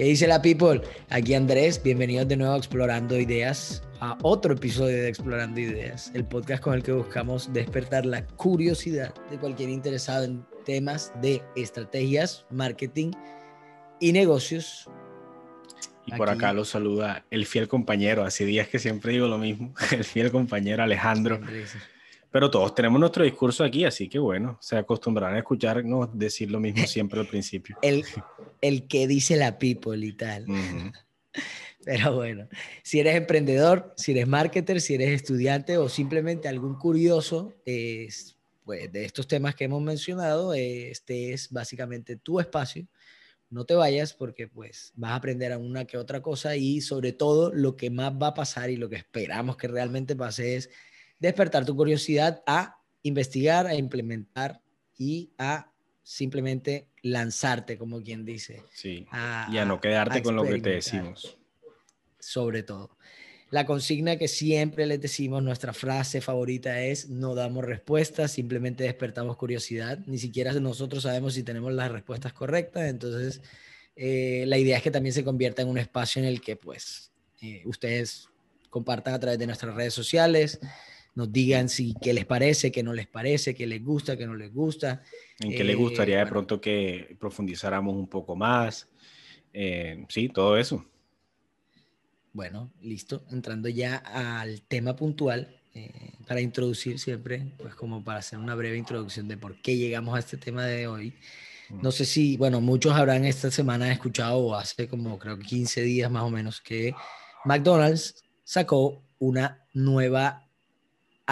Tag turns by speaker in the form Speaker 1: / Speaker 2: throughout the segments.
Speaker 1: ¿Qué dice la people? Aquí Andrés, bienvenidos de nuevo a Explorando Ideas, a otro episodio de Explorando Ideas, el podcast con el que buscamos despertar la curiosidad de cualquier interesado en temas de estrategias, marketing y negocios.
Speaker 2: Y por acá lo saluda el fiel compañero, hace días que siempre digo lo mismo, el fiel compañero Alejandro. Pero todos tenemos nuestro discurso aquí, así que bueno, se acostumbrarán a escucharnos decir lo mismo siempre al principio.
Speaker 1: El, el que dice la people y tal. Pero bueno, si eres emprendedor, si eres marketer, si eres estudiante o simplemente algún curioso pues, de estos temas que hemos mencionado, este es básicamente tu espacio. No te vayas porque pues vas a aprender a una que otra cosa y sobre todo lo que más va a pasar y lo que esperamos que realmente pase es despertar tu curiosidad a investigar, a implementar y a simplemente lanzarte, como quien dice.
Speaker 2: Sí. y a no quedarte con lo que te decimos.
Speaker 1: Sobre todo. La consigna que siempre les decimos, nuestra frase favorita es, no damos respuestas, simplemente despertamos curiosidad. Ni siquiera nosotros sabemos si tenemos las respuestas correctas. Entonces, eh, la idea es que también se convierta en un espacio en el que, pues, eh, ustedes compartan a través de nuestras redes sociales, nos digan si qué les parece, qué no les parece, qué les gusta, qué no les gusta.
Speaker 2: En qué les gustaría de eh, pronto que profundizáramos un poco más. Eh, sí, todo eso.
Speaker 1: Bueno, listo. Entrando ya al tema puntual, eh, para introducir siempre, pues como para hacer una breve introducción de por qué llegamos a este tema de hoy. Mm. No sé si, bueno, muchos habrán esta semana escuchado o hace como creo que 15 días más o menos que McDonald's sacó una nueva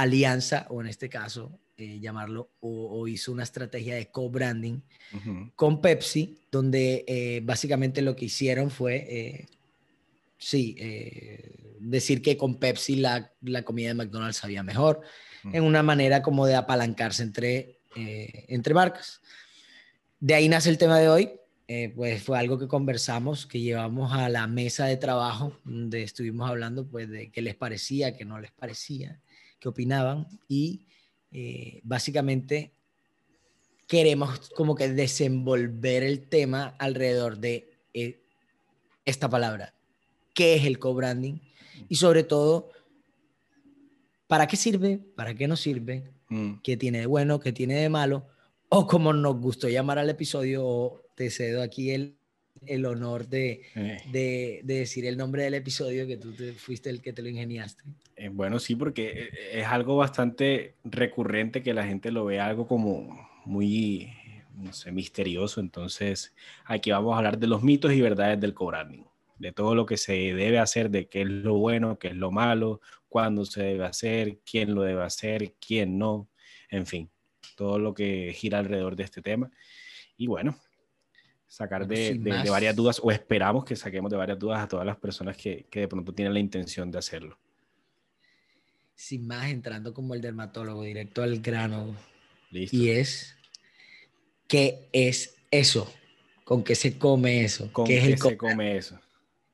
Speaker 1: alianza, o en este caso, eh, llamarlo, o, hizo una estrategia de co-branding con Pepsi, donde eh, básicamente lo que hicieron fue, eh, sí, decir que con Pepsi la, la, comida de McDonald's sabía mejor, en una manera como de apalancarse entre, entre marcas. De ahí nace el tema de hoy, pues fue algo que conversamos, que llevamos a la mesa de trabajo, donde estuvimos hablando pues de qué les parecía, qué no les parecía qué opinaban y eh, básicamente queremos como que desenvolver el tema alrededor de eh, esta palabra, qué es el co-branding y sobre todo, ¿para qué sirve? ¿Para qué no sirve? Mm. ¿Qué tiene de bueno? ¿Qué tiene de malo? O como nos gustó llamar al episodio, te cedo aquí el, el honor de, eh. de, de, decir el nombre del episodio que tú te, fuiste el que te lo ingeniaste.
Speaker 2: Eh, bueno, sí, porque eh, es algo bastante recurrente que la gente lo ve algo como muy, no sé, misterioso. Entonces, aquí vamos a hablar de los mitos y verdades del co-branding, de todo lo que se debe hacer, de qué es lo bueno, qué es lo malo, cuándo se debe hacer, quién lo debe hacer, quién no, en fin, todo lo que gira alrededor de este tema. Y bueno, sacar de, varias dudas, o esperamos que saquemos de varias dudas a todas las personas que, que, de pronto tienen la intención de hacerlo.
Speaker 1: Sin más, entrando como el dermatólogo, directo al grano. Listo. Y es, ¿qué es eso? ¿Con qué se come eso?
Speaker 2: ¿Con
Speaker 1: qué,
Speaker 2: es el se come eso?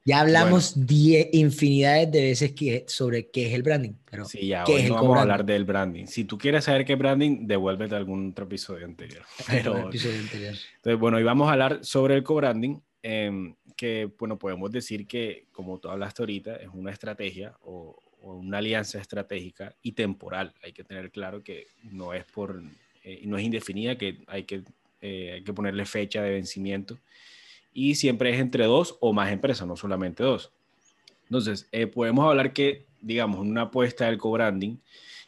Speaker 1: Ya hablamos diez, infinidades de veces que, sobre qué es el branding. Pero
Speaker 2: sí, ya, hoy no vamos a hablar del branding. Si tú quieres saber qué es branding, devuélvete algún otro episodio anterior. Pero, episodio anterior. Entonces, bueno, hoy vamos a hablar sobre el co-branding, em, que, bueno, podemos decir que, como tú hablaste ahorita, es una estrategia o, una alianza estratégica y temporal. Hay que tener claro que no es por, eh, no es indefinida, que hay que, eh, hay que ponerle fecha de vencimiento y siempre es entre dos o más empresas, no solamente dos. Entonces, eh, podemos hablar que, digamos, una apuesta del co-branding,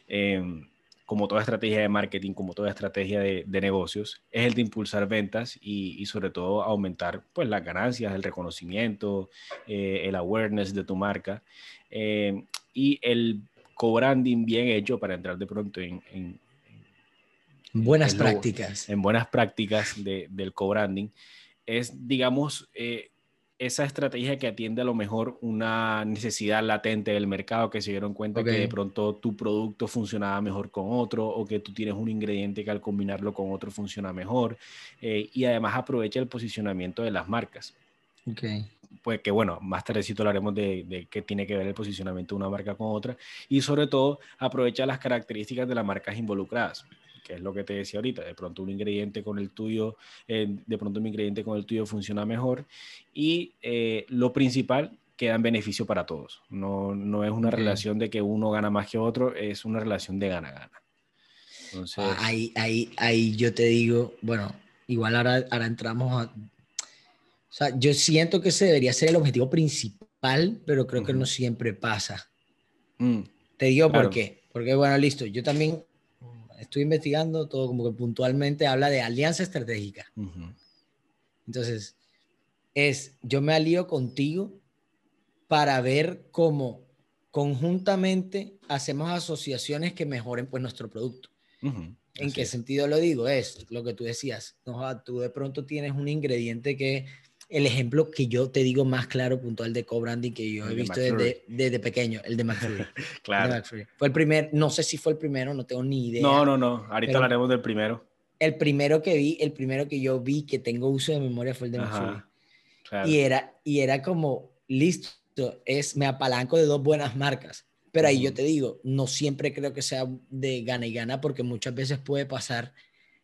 Speaker 2: em, como toda estrategia de marketing, como toda estrategia de, negocios, es el de impulsar ventas y, sobre todo aumentar pues, las ganancias, el reconocimiento, eh, el awareness de tu marca em, y el co-branding bien hecho para entrar de pronto en...
Speaker 1: buenas prácticas.
Speaker 2: En buenas prácticas del co-branding es, digamos, eh, esa estrategia que atiende a lo mejor una necesidad latente del mercado, que se dieron cuenta que de pronto tu producto funcionaba mejor con otro o que tú tienes un ingrediente que al combinarlo con otro funciona mejor eh, y además aprovecha el posicionamiento de las marcas.
Speaker 1: Okay.
Speaker 2: Pues que bueno, más tardecito hablaremos de, de qué tiene que ver el posicionamiento de una marca con otra y sobre todo aprovecha las características de las marcas involucradas que es lo que te decía ahorita, de pronto un ingrediente con el tuyo, eh, de pronto un ingrediente con el tuyo funciona mejor y eh, lo principal queda en beneficio para todos. No, no es una relación de que uno gana más que otro, es una relación de gana-gana.
Speaker 1: Entonces... Ah, ahí, ahí, ahí yo te digo, bueno, igual ahora, ahora entramos a... O sea, yo siento que ese debería ser el objetivo principal, pero creo que no siempre pasa. Mm, te digo por qué. Porque, bueno, listo, yo también estoy investigando todo como que puntualmente habla de alianza estratégica. Entonces, es, yo me alío contigo para ver cómo conjuntamente hacemos asociaciones que mejoren pues nuestro producto. ¿En qué sentido lo digo? Es lo que tú decías, no, tú de pronto tienes un ingrediente que el ejemplo que yo te digo más claro, puntual de co-branding que yo he visto desde, desde, pequeño, el de McFlurry. claro. Fue el primer, no sé si fue el primero, no tengo ni idea.
Speaker 2: No, no, no, ahorita hablaremos del primero.
Speaker 1: El primero que vi, el primero que yo vi que tengo uso de memoria fue el de McFlurry. Y, era, y era como, listo, es, me apalanco de dos buenas marcas. Pero ahí yo te digo, no siempre creo que sea de gana y gana porque muchas veces puede pasar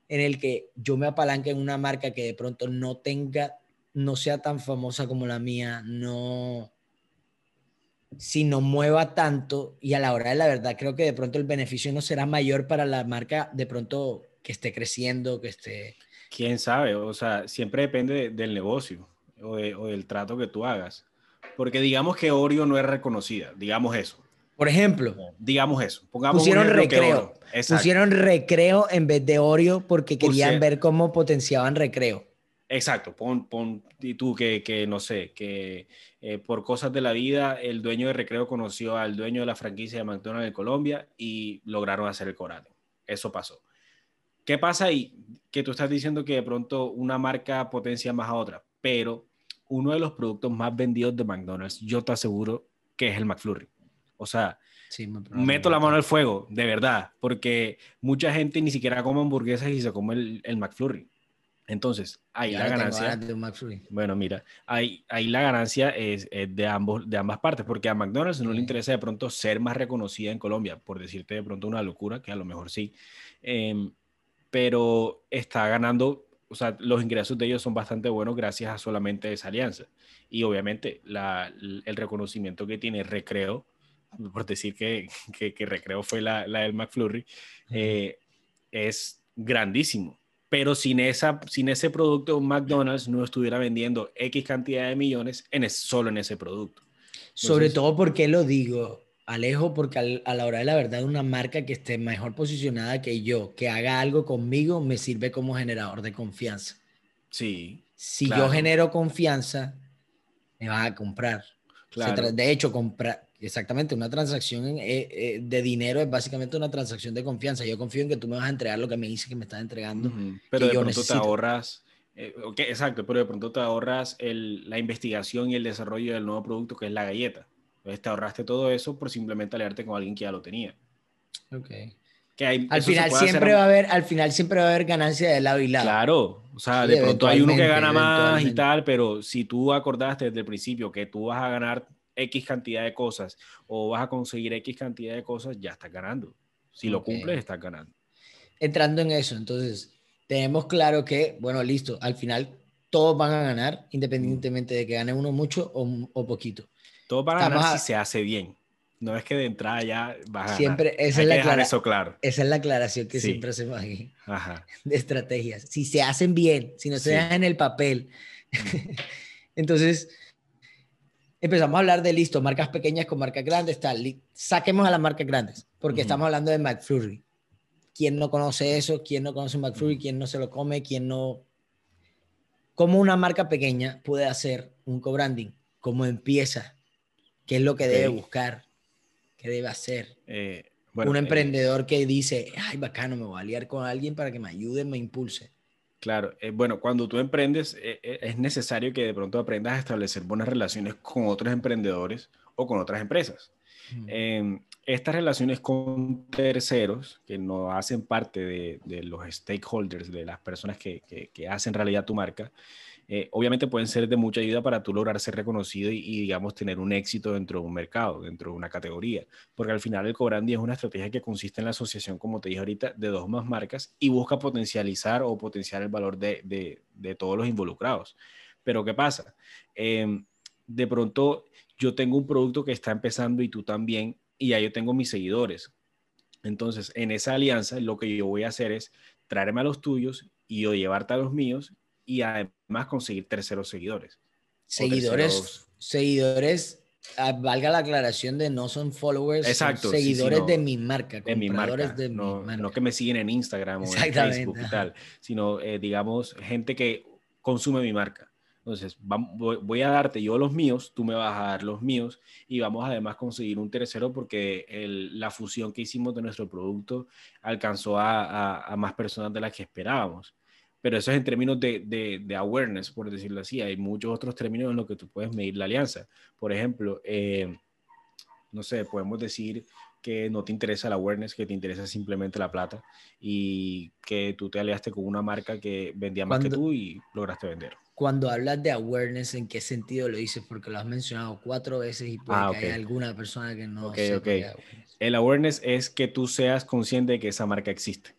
Speaker 1: en el que yo me apalanque en una marca que de pronto no tenga no sea tan famosa como la mía, no, si no mueva tanto y a la hora de la verdad creo que de pronto el beneficio no será mayor para la marca de pronto que esté creciendo, que esté...
Speaker 2: Quién sabe, o sea, siempre depende del negocio o, del trato que tú hagas. Porque digamos que Oreo no es reconocida, digamos eso.
Speaker 1: Por ejemplo,
Speaker 2: digamos eso.
Speaker 1: Pongamos pusieron recreo. Pusieron recreo en vez de Oreo porque querían ver cómo potenciaban recreo.
Speaker 2: Exacto, pon, pon y tú que, que, no sé, que eh, por cosas de la vida el dueño de Recreo conoció al dueño de la franquicia de McDonald's en Colombia y lograron hacer el coral. Eso pasó. ¿Qué pasa ahí? Que tú estás diciendo que de pronto una marca potencia más a otra, pero uno de los productos más vendidos de McDonald's, yo te aseguro que es el McFlurry. O sea, meto la mano al fuego, de verdad, porque mucha gente ni siquiera come hamburguesas y se come el, el McFlurry. Entonces, ahí la ganancia. Bueno, mira, ahí, ahí la ganancia es, de, ambos, de ambas partes, porque a McDonald's no le interesa de pronto ser más reconocida en Colombia, por decirte de pronto una locura, que a lo mejor sí, em, pero está ganando, o sea, los ingresos de ellos son bastante buenos gracias a solamente esa alianza. Y obviamente el reconocimiento que tiene Recreo, por decir que, que, Recreo fue la, la del McFlurry, eh, es grandísimo pero sin, esa, sin ese producto, McDonald's no estuviera vendiendo X cantidad de millones en solo en ese producto.
Speaker 1: Sobre todo porque lo digo, Alejo, porque a la hora de la verdad una marca que esté mejor posicionada que yo, que haga algo conmigo, me sirve como generador de confianza.
Speaker 2: Sí.
Speaker 1: Si yo genero confianza, me vas a comprar. Claro. de hecho, comprar, Exactamente, una transacción eh, eh, de dinero es básicamente una transacción de confianza. Yo confío en que tú me vas a entregar lo que me dices que me estás entregando.
Speaker 2: Pero de pronto te ahorras, eh, exacto, pero de pronto te ahorras el, la investigación y el desarrollo del nuevo producto que es la galleta. Entonces te ahorraste todo eso por simplemente aliarte con alguien que ya lo tenía.
Speaker 1: Ok. Que hay, al final siempre va a haber, al final siempre va a haber ganancia de lado y lado.
Speaker 2: Claro, o sea, de pronto hay uno que gana más y tal, pero si tú acordaste desde el principio que tú vas a ganar X cantidad de cosas o vas a conseguir X cantidad de cosas, ya estás ganando. Si lo cumples, estás ganando.
Speaker 1: Entrando en eso, entonces, tenemos claro que, bueno, listo, al final todos van a ganar, independientemente de que gane uno mucho o, poquito.
Speaker 2: Todos van a ganar si se hace bien. No es que de entrada ya vas a
Speaker 1: siempre,
Speaker 2: ganar.
Speaker 1: Esa es la eso claro. Esa es la aclaración que siempre hacemos aquí. De estrategias. Si se hacen bien, si no se dejan en el papel. Entonces, empezamos a hablar de listo, marcas pequeñas con marcas grandes, tal. Saquemos a las marcas grandes, porque estamos hablando de McFlurry. ¿Quién no conoce eso? ¿Quién no conoce McFlurry? ¿Quién no se lo come? ¿Quién no? ¿Cómo una marca pequeña puede hacer un co-branding? ¿Cómo empieza? ¿Qué es lo que debe buscar? ¿Qué debe hacer? Eh, un eh, emprendedor que dice, ay, bacano, me voy a aliar con alguien para que me ayude, me impulse.
Speaker 2: Claro, eh, bueno, cuando tú emprendes eh, eh, es necesario que de pronto aprendas a establecer buenas relaciones con otros emprendedores o con otras empresas. Em, estas relaciones con terceros que no hacen parte de, los stakeholders, de las personas que, que, hacen realidad tu marca, eh, obviamente pueden ser de mucha ayuda para tú lograr ser reconocido y, digamos, tener un éxito dentro de un mercado, dentro de una categoría. Porque al final el cobranding es una estrategia que consiste en la asociación, como te dije ahorita, de dos más marcas y busca potencializar o potenciar el valor de, de, de todos los involucrados. Pero ¿qué pasa? Em, de pronto yo tengo un producto que está empezando y tú también, y ya yo tengo mis seguidores. Entonces, en esa alianza, lo que yo voy a hacer es traerme a los tuyos y yo llevarte a los míos y además conseguir terceros seguidores.
Speaker 1: Seguidores, seguidores, ah, valga la aclaración de no son followers, Exacto, seguidores de mi marca,
Speaker 2: de mi marca, de no, mi marca. no que me siguen en Instagram o en Facebook y tal, sino eh, digamos gente que consume mi marca. Entonces, voy a darte yo los míos, tú me vas a dar los míos y vamos además a conseguir un tercero porque la fusión que hicimos de nuestro producto alcanzó a, más personas de las que esperábamos. Pero eso es en términos de, awareness, por decirlo así. Hay muchos otros términos en los que tú puedes medir la alianza. Por ejemplo, eh, no sé, podemos decir que no te interesa el awareness, que te interesa simplemente la plata y que tú te aliaste con una marca que vendía más que tú y lograste vender
Speaker 1: cuando hablas de awareness, ¿en qué sentido lo dices? Porque lo has mencionado cuatro veces y puede ah, que haya alguna persona que no
Speaker 2: okay, okay. El awareness es que tú seas consciente de que esa marca existe,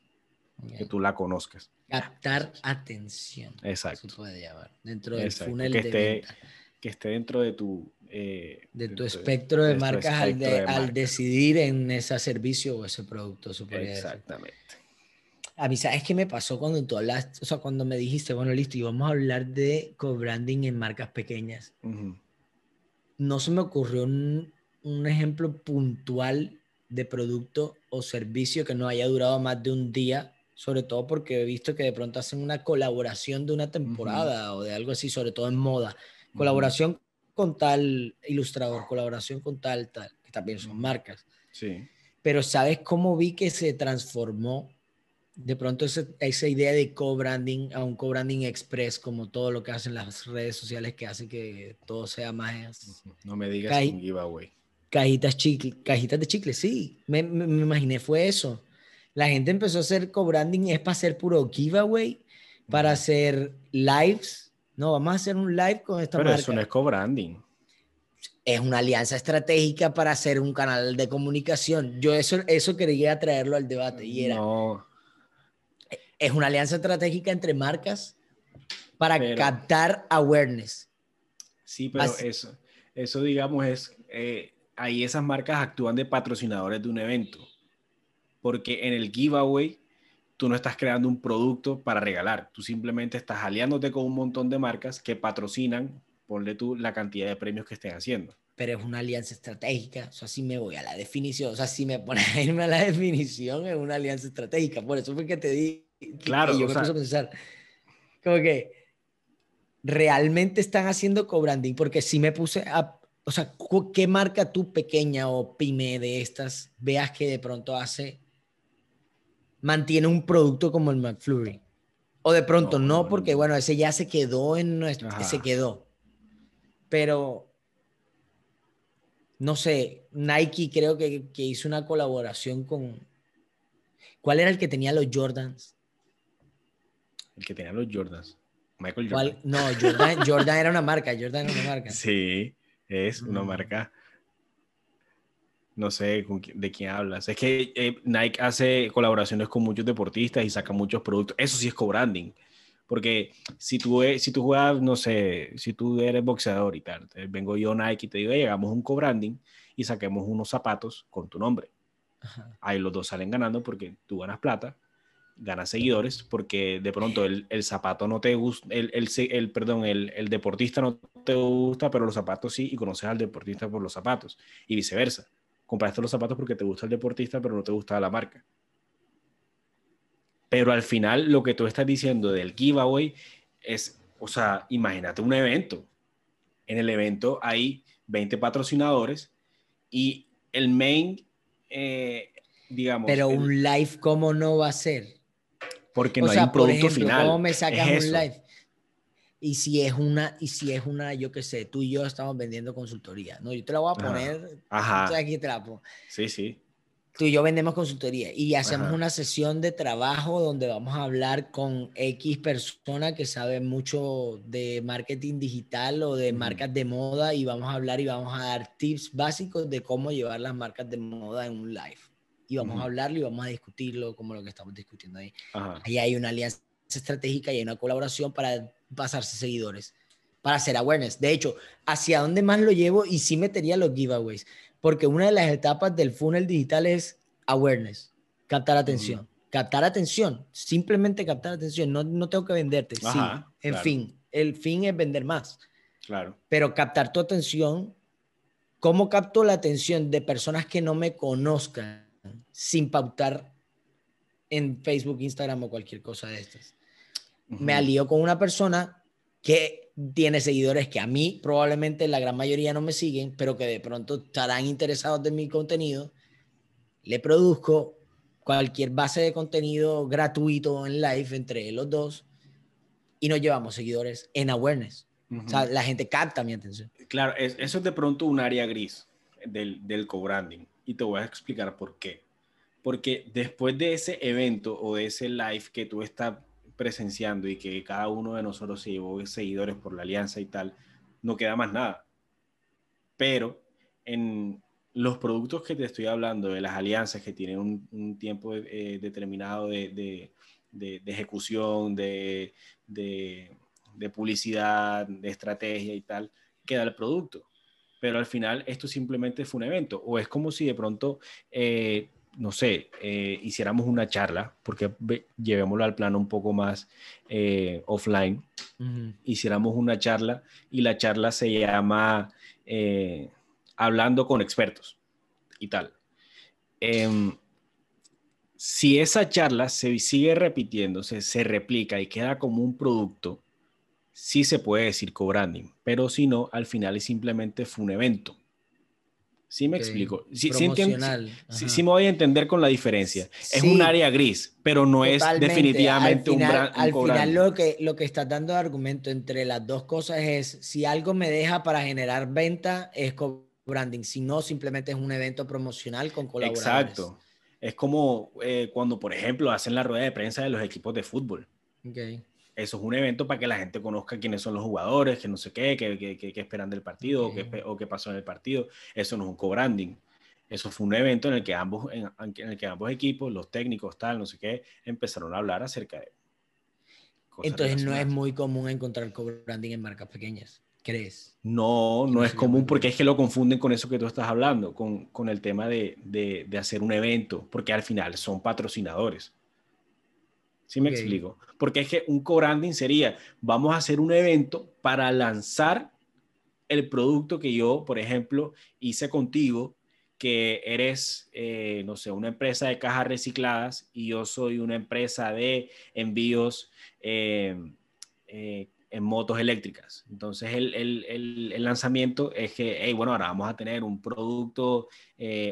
Speaker 2: que tú la conozcas.
Speaker 1: Captar atención.
Speaker 2: Exacto.
Speaker 1: Se puede llamar. Dentro del funnel
Speaker 2: que
Speaker 1: de
Speaker 2: esté, Que esté dentro de tu... Eh,
Speaker 1: de tu espectro de, marcas, al, al, decidir en ese servicio o ese producto.
Speaker 2: Exactamente.
Speaker 1: A mí, ¿sabes qué me pasó cuando tú hablaste? O sea, cuando me dijiste, bueno, listo, y vamos a hablar de co-branding en marcas pequeñas. No se me ocurrió un, un, ejemplo puntual de producto o servicio que no haya durado más de un día, sobre todo porque he visto que de pronto hacen una colaboración de una temporada o de algo así, sobre todo en moda. Colaboración con tal ilustrador, colaboración con tal, tal, que también son marcas.
Speaker 2: Sí.
Speaker 1: Pero ¿sabes cómo vi que se transformó de pronto esa, esa idea de co-branding a un co-branding express, como todo lo que hacen las redes sociales que hace que todo sea más...
Speaker 2: No me digas un giveaway.
Speaker 1: Cajitas, chicle, cajitas de chicle, sí. Me, me, imaginé fue eso. La gente empezó a hacer co-branding es para hacer puro giveaway, para hacer lives. No, vamos a hacer un live con esta
Speaker 2: Pero eso no es co-branding.
Speaker 1: Es una alianza estratégica para hacer un canal de comunicación. Yo eso, eso quería traerlo al debate y era... No es una alianza estratégica entre marcas para captar awareness.
Speaker 2: Sí, pero eso, eso digamos es, eh, ahí esas marcas actúan de patrocinadores de un evento, porque en el giveaway tú no estás creando un producto para regalar, tú simplemente estás aliándote con un montón de marcas que patrocinan, ponle tú la cantidad de premios que estén haciendo.
Speaker 1: Pero es una alianza estratégica, o sea, si me voy a la definición, o sea, si me pones a irme a la definición, es una alianza estratégica, por eso fue que te di
Speaker 2: Claro.
Speaker 1: Y yo me puse a pensar, como que realmente están haciendo co-branding, porque si me puse a, o sea, ¿qué marca tú pequeña o pyme de estas veas que de pronto hace, mantiene un producto como el McFlurry? O de pronto no, porque bueno, ese ya se quedó en nuestro, se quedó. Pero, no sé, Nike creo que, que hizo una colaboración con, ¿cuál era el que tenía los Jordans?
Speaker 2: El que tenía los Jordans. Michael Jordan.
Speaker 1: No, Jordan, Jordan, era una marca. Jordan era una marca.
Speaker 2: Sí, es una marca. No sé de quién hablas. Es que eh, Nike hace colaboraciones con muchos deportistas y saca muchos productos. Eso sí es co-branding. Porque si tú, si tú juegas, no sé, si tú eres boxeador y tal, vengo yo Nike y te digo, llegamos un co-branding y saquemos unos zapatos con tu nombre. Ahí los dos salen ganando porque tú ganas plata ganas seguidores porque de pronto el, el zapato no te gusta, el, el, el perdón, el, el, deportista no te gusta, pero los zapatos sí, y conoces al deportista por los zapatos, y viceversa. Compraste los zapatos porque te gusta el deportista, pero no te gusta la marca. Pero al final, lo que tú estás diciendo del giveaway es, o sea, imagínate un evento. En el evento hay 20 patrocinadores y el main, eh, digamos.
Speaker 1: Pero un live, ¿cómo no va a ser?
Speaker 2: Porque no hay un producto final.
Speaker 1: ¿Cómo me sacas un live? Y si es una, y si es una, yo qué sé, tú y yo estamos vendiendo consultoría, ¿no? Yo te la voy a poner,
Speaker 2: Ajá.
Speaker 1: aquí te la pongo.
Speaker 2: Sí, sí.
Speaker 1: Tú y yo vendemos consultoría y hacemos una sesión de trabajo donde vamos a hablar con X persona que sabe mucho de marketing digital o de marcas de moda y vamos a hablar y vamos a dar tips básicos de cómo llevar las marcas de moda en un live. Y vamos a hablarlo y vamos a discutirlo como lo que estamos discutiendo ahí. Ahí hay una alianza estratégica y hay una colaboración para pasarse seguidores, para hacer awareness. De hecho, hacia dónde más lo llevo y sí metería los giveaways, porque una de las etapas del funnel digital es awareness, captar atención. Captar atención, simplemente captar atención, no, no tengo que venderte. sí, en fin, el fin es vender más.
Speaker 2: Claro.
Speaker 1: Pero captar tu atención, ¿cómo capto la atención de personas que no me conozcan sin pautar en Facebook, Instagram o cualquier cosa de estas? Me alío con una persona que tiene seguidores que a mí probablemente la gran mayoría no me siguen, pero que de pronto estarán interesados de mi contenido. Le produzco cualquier base de contenido gratuito en live entre los dos y nos llevamos seguidores en awareness. O sea, la gente capta mi atención.
Speaker 2: Claro, eso es de pronto un área gris del, del co-branding y te voy a explicar por qué. Porque después de ese evento o de ese live que tú estás presenciando y que cada uno de nosotros se llevó seguidores por la alianza y tal, no queda más nada. Pero en los productos que te estoy hablando, de las alianzas que tienen un, tiempo eh, determinado de, ejecución, de, publicidad, de estrategia y tal, queda el producto. Pero al final esto simplemente fue un evento. O es como si de pronto eh, no sé, eh, hiciéramos una charla, porque llevémoslo al plano un poco más eh, offline, hiciéramos una charla y la charla se llama eh, Hablando con expertos y tal. Em, si esa charla se sigue repitiéndose, se replica y queda como un producto, sí se puede decir co-branding, pero si no, al final simplemente fue un evento. Sí me explico. Sí, sí, sí, me voy a entender con la diferencia. Es un área gris, pero no es definitivamente
Speaker 1: un,
Speaker 2: brand,
Speaker 1: Al final lo que, lo que está dando de argumento entre las dos cosas es, si algo me deja para generar venta, es co-branding. Si no, simplemente es un evento promocional con colaboradores.
Speaker 2: Exacto. Es como eh, cuando, por ejemplo, hacen la rueda de prensa de los equipos de fútbol.
Speaker 1: Okay
Speaker 2: eso es un evento para que la gente conozca quiénes son los jugadores, que no sé qué, qué, esperan del partido o, qué, pasó en el partido. Eso no es un co-branding. Eso fue un evento en el que ambos, en, el que ambos equipos, los técnicos, tal, no sé qué, empezaron a hablar acerca de.
Speaker 1: Entonces no es muy común encontrar co-branding en marcas pequeñas, ¿crees?
Speaker 2: No, no es común porque es que lo confunden con eso que tú estás hablando, con, con el tema de, de, de hacer un evento, porque al final son patrocinadores. ¿Sí me explico? Porque es que un co-branding sería, vamos a hacer un evento para lanzar el producto que yo, por ejemplo, hice contigo, que eres, eh, no sé, una empresa de cajas recicladas y yo soy una empresa de envíos eh, eh, en motos eléctricas. Entonces el, el, el, lanzamiento es que, hey, bueno, ahora vamos a tener un producto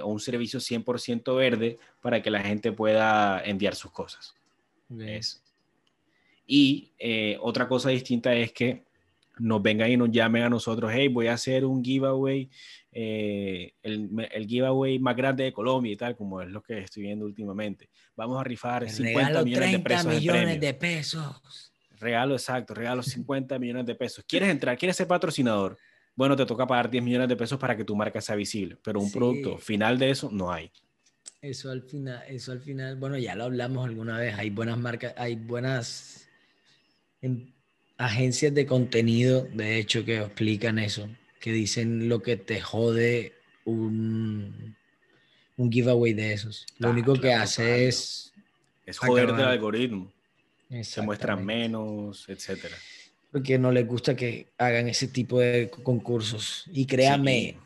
Speaker 2: o un servicio 100% verde para que la gente pueda enviar sus cosas. Y eh, otra cosa distinta es que nos vengan y nos llamen a nosotros, hey, voy a hacer un giveaway, eh, el, el, giveaway más grande de Colombia y tal, como es lo que estoy viendo últimamente. Vamos a rifar 50 millones de pesos.
Speaker 1: millones de pesos.
Speaker 2: Regalo, exacto, regalo 50 millones de pesos. ¿Quieres entrar? ¿Quieres ser patrocinador? Bueno, te toca pagar 10 millones de pesos para que tu marca sea visible, pero un producto final de eso no hay.
Speaker 1: Eso al final, eso al final, bueno, ya lo hablamos alguna vez, hay buenas marcas, hay buenas em, agencias de contenido, de hecho, que explican eso, que dicen lo que te jode un, un giveaway de esos. Lo ah, único que hace es...
Speaker 2: Es joderte el algoritmo. Se muestran menos, etcétera.
Speaker 1: Porque no les gusta que hagan ese tipo de concursos. Y créame,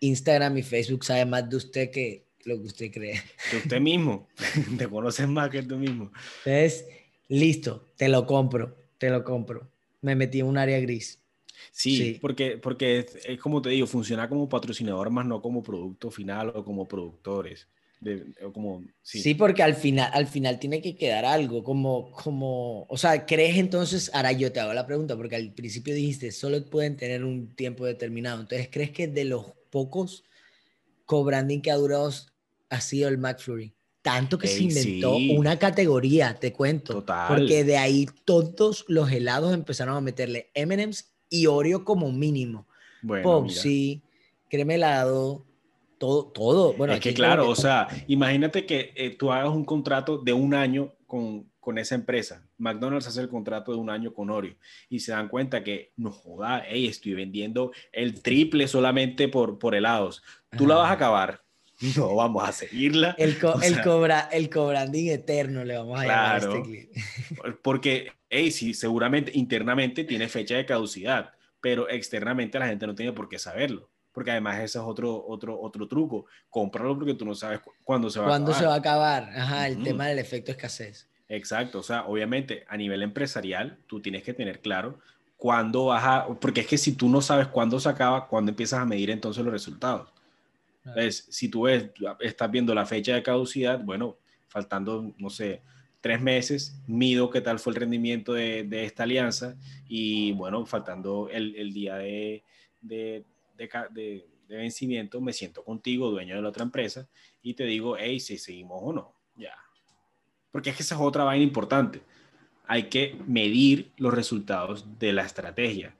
Speaker 1: Instagram y Facebook saben más de usted que lo que usted cree.
Speaker 2: Que usted mismo, te conoces más que tú mismo.
Speaker 1: Entonces, listo, te lo compro, te lo compro. Me metí en un área gris.
Speaker 2: Sí, Porque, porque es, como te digo, funciona como patrocinador más no como producto final o como productores. como,
Speaker 1: sí. porque al final, al final tiene que quedar algo, como, como, o sea, ¿crees entonces, ahora yo te hago la pregunta, porque al principio dijiste, solo pueden tener un tiempo determinado, entonces, ¿crees que de los pocos co-branding que ha durado ha sido el McFlurry? Tanto que se inventó una categoría, te cuento. Total. Porque de ahí todos los helados empezaron a meterle M&M's y Oreo como mínimo. Bueno, Pop, sí, creme helado, todo, todo. Bueno,
Speaker 2: es que claro, o sea, imagínate que eh, tú hagas un contrato de un año con, con, esa empresa. McDonald's hace el contrato de un año con Oreo y se dan cuenta que, no joda, hey, estoy vendiendo el triple solamente por, por helados. Tú la vas a acabar. No, vamos a seguirla.
Speaker 1: El, el, cobra, el cobranding eterno le vamos a llamar a este clip.
Speaker 2: Porque, hey, sí, seguramente internamente tiene fecha de caducidad, pero externamente la gente no tiene por qué saberlo porque además ese es otro, otro, otro truco. Cómpralo porque tú no sabes cuándo se va a
Speaker 1: acabar. ¿Cuándo se va a acabar? Ajá, el tema del efecto escasez.
Speaker 2: Exacto, o sea, obviamente a nivel empresarial tú tienes que tener claro cuándo vas a, porque es que si tú no sabes cuándo se acaba, cuándo empiezas a medir entonces los resultados. Entonces, si tú ves, estás viendo la fecha de caducidad, bueno, faltando, no sé, tres meses, mido qué tal fue el rendimiento de, de esta alianza y bueno, faltando el, el día de, de, de, vencimiento, me siento contigo, dueño de la otra empresa, y te digo, hey, si seguimos o no, ya. Porque es que esa es otra vaina importante. Hay que medir los resultados de la estrategia,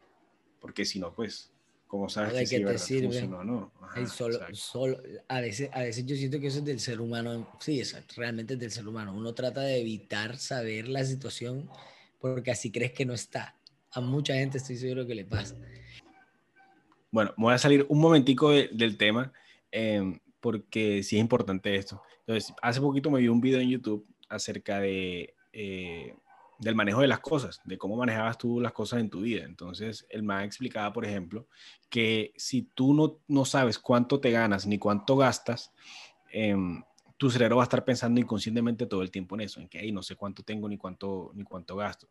Speaker 2: porque si no, pues, ¿cómo sabes que,
Speaker 1: si te sirve? o no? solo, solo, a, veces, a veces yo siento que eso es del ser humano, sí, es realmente es del ser humano. Uno trata de evitar saber la situación porque así crees que no está. A mucha gente estoy seguro que le pasa.
Speaker 2: Bueno, me voy a salir un momentico del tema em, porque sí es importante esto. Entonces, hace poquito me vi un video en YouTube acerca de, eh, del manejo de las cosas, de cómo manejabas tú las cosas en tu vida. Entonces, el man explicaba, por ejemplo, que si tú no, no sabes cuánto te ganas ni cuánto gastas, em, tu cerebro va a estar pensando inconscientemente todo el tiempo en eso, en que ahí no sé cuánto tengo ni cuánto, ni cuánto gasto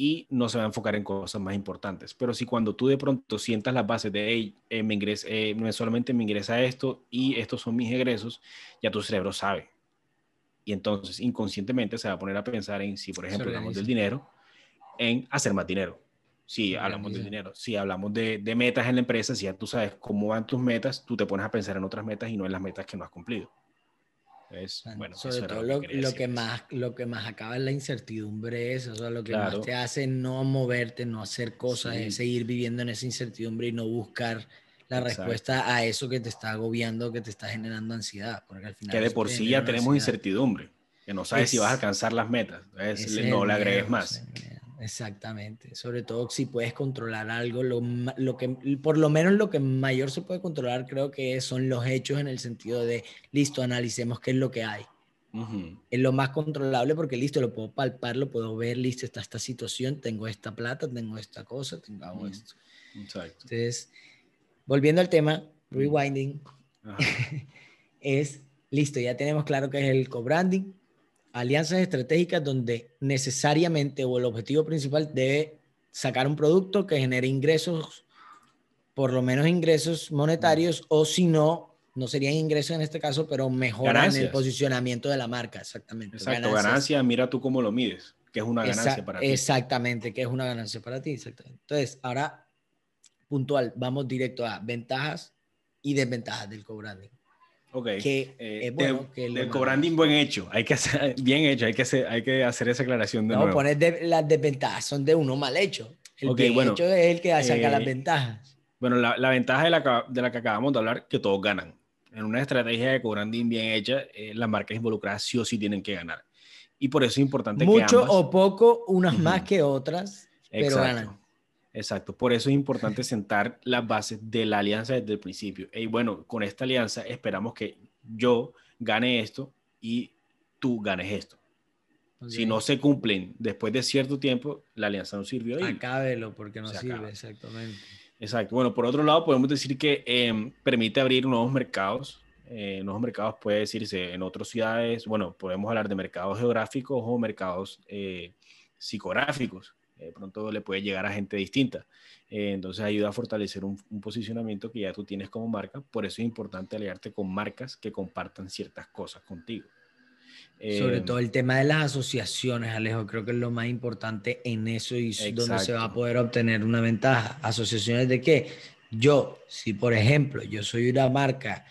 Speaker 2: y no se va a enfocar en cosas más importantes. Pero si cuando tú de pronto sientas las bases de, hey, eh, me ingresa, eh, solamente me ingresa esto y estos son mis egresos, ya tu cerebro sabe. Y entonces inconscientemente se va a poner a pensar en, si por ejemplo hablamos del dinero, en hacer más dinero. Si hablamos del dinero, si hablamos de, de, metas en la empresa, si ya tú sabes cómo van tus metas, tú te pones a pensar en otras metas y no en las metas que no has cumplido. Es, bueno,
Speaker 1: sobre todo lo, que, más, lo que más acaba es la incertidumbre, eso, o lo que más te hace no moverte, no hacer cosas, es seguir viviendo en esa incertidumbre y no buscar la respuesta a eso que te está agobiando, que te está generando ansiedad. Porque al final
Speaker 2: que de por sí ya tenemos incertidumbre, que no sabes si vas a alcanzar las metas, no le agregues más.
Speaker 1: Exactamente, sobre todo si puedes controlar algo, lo, lo, que, por lo menos lo que mayor se puede controlar creo que son los hechos en el sentido de, listo, analicemos qué es lo que hay. Es lo más controlable porque listo, lo puedo palpar, lo puedo ver, listo, está esta situación, tengo esta plata, tengo esta cosa, tengo esto. Exacto. Entonces, volviendo al tema, rewinding, es, listo, ya tenemos claro que es el co-branding, alianzas estratégicas donde necesariamente o el objetivo principal debe sacar un producto que genere ingresos, por lo menos ingresos monetarios, o si no, no serían ingresos en este caso, pero mejoran el posicionamiento de la marca, exactamente.
Speaker 2: Exacto, ganancia, mira tú cómo lo mides, que es una ganancia para ti.
Speaker 1: Exactamente, que es una ganancia para ti, exactamente. Entonces, ahora, puntual, vamos directo a ventajas y desventajas del co-branding.
Speaker 2: Ok. Que eh, bueno, del co-branding buen hecho, hay que hacer, bien hecho, hay que hacer, hay que hacer esa aclaración de no, nuevo.
Speaker 1: poner las desventajas son de uno mal hecho. El bien hecho es el que saca las eh, ventajas.
Speaker 2: Bueno, la, la ventaja de la, de la, que acabamos de hablar, que todos ganan. En una estrategia de co-branding bien hecha, eh, las marcas involucradas sí o sí tienen que ganar. Y por eso es importante
Speaker 1: Mucho que Mucho o poco, unas más que otras, pero ganan.
Speaker 2: Exacto, por eso es importante sentar las bases de la alianza desde el principio. Y bueno, con esta alianza esperamos que yo gane esto y tú ganes esto. Si no se cumplen después de cierto tiempo, la alianza no sirvió.
Speaker 1: Y Acábelo porque no sirve, exactamente.
Speaker 2: Exacto. Bueno, por otro lado, podemos decir que em, permite abrir nuevos mercados. Eh, nuevos mercados puede decirse en otras ciudades. Bueno, podemos hablar de mercados geográficos o mercados eh, psicográficos de pronto le puede llegar a gente distinta. Eh, entonces ayuda a fortalecer un, posicionamiento que ya tú tienes como marca. Por eso es importante aliarte con marcas que compartan ciertas cosas contigo.
Speaker 1: Sobre eh, todo el tema de las asociaciones, Alejo, creo que es lo más importante en eso y donde se va a poder obtener una ventaja. ¿Asociaciones de qué? Yo, si por ejemplo yo soy una marca,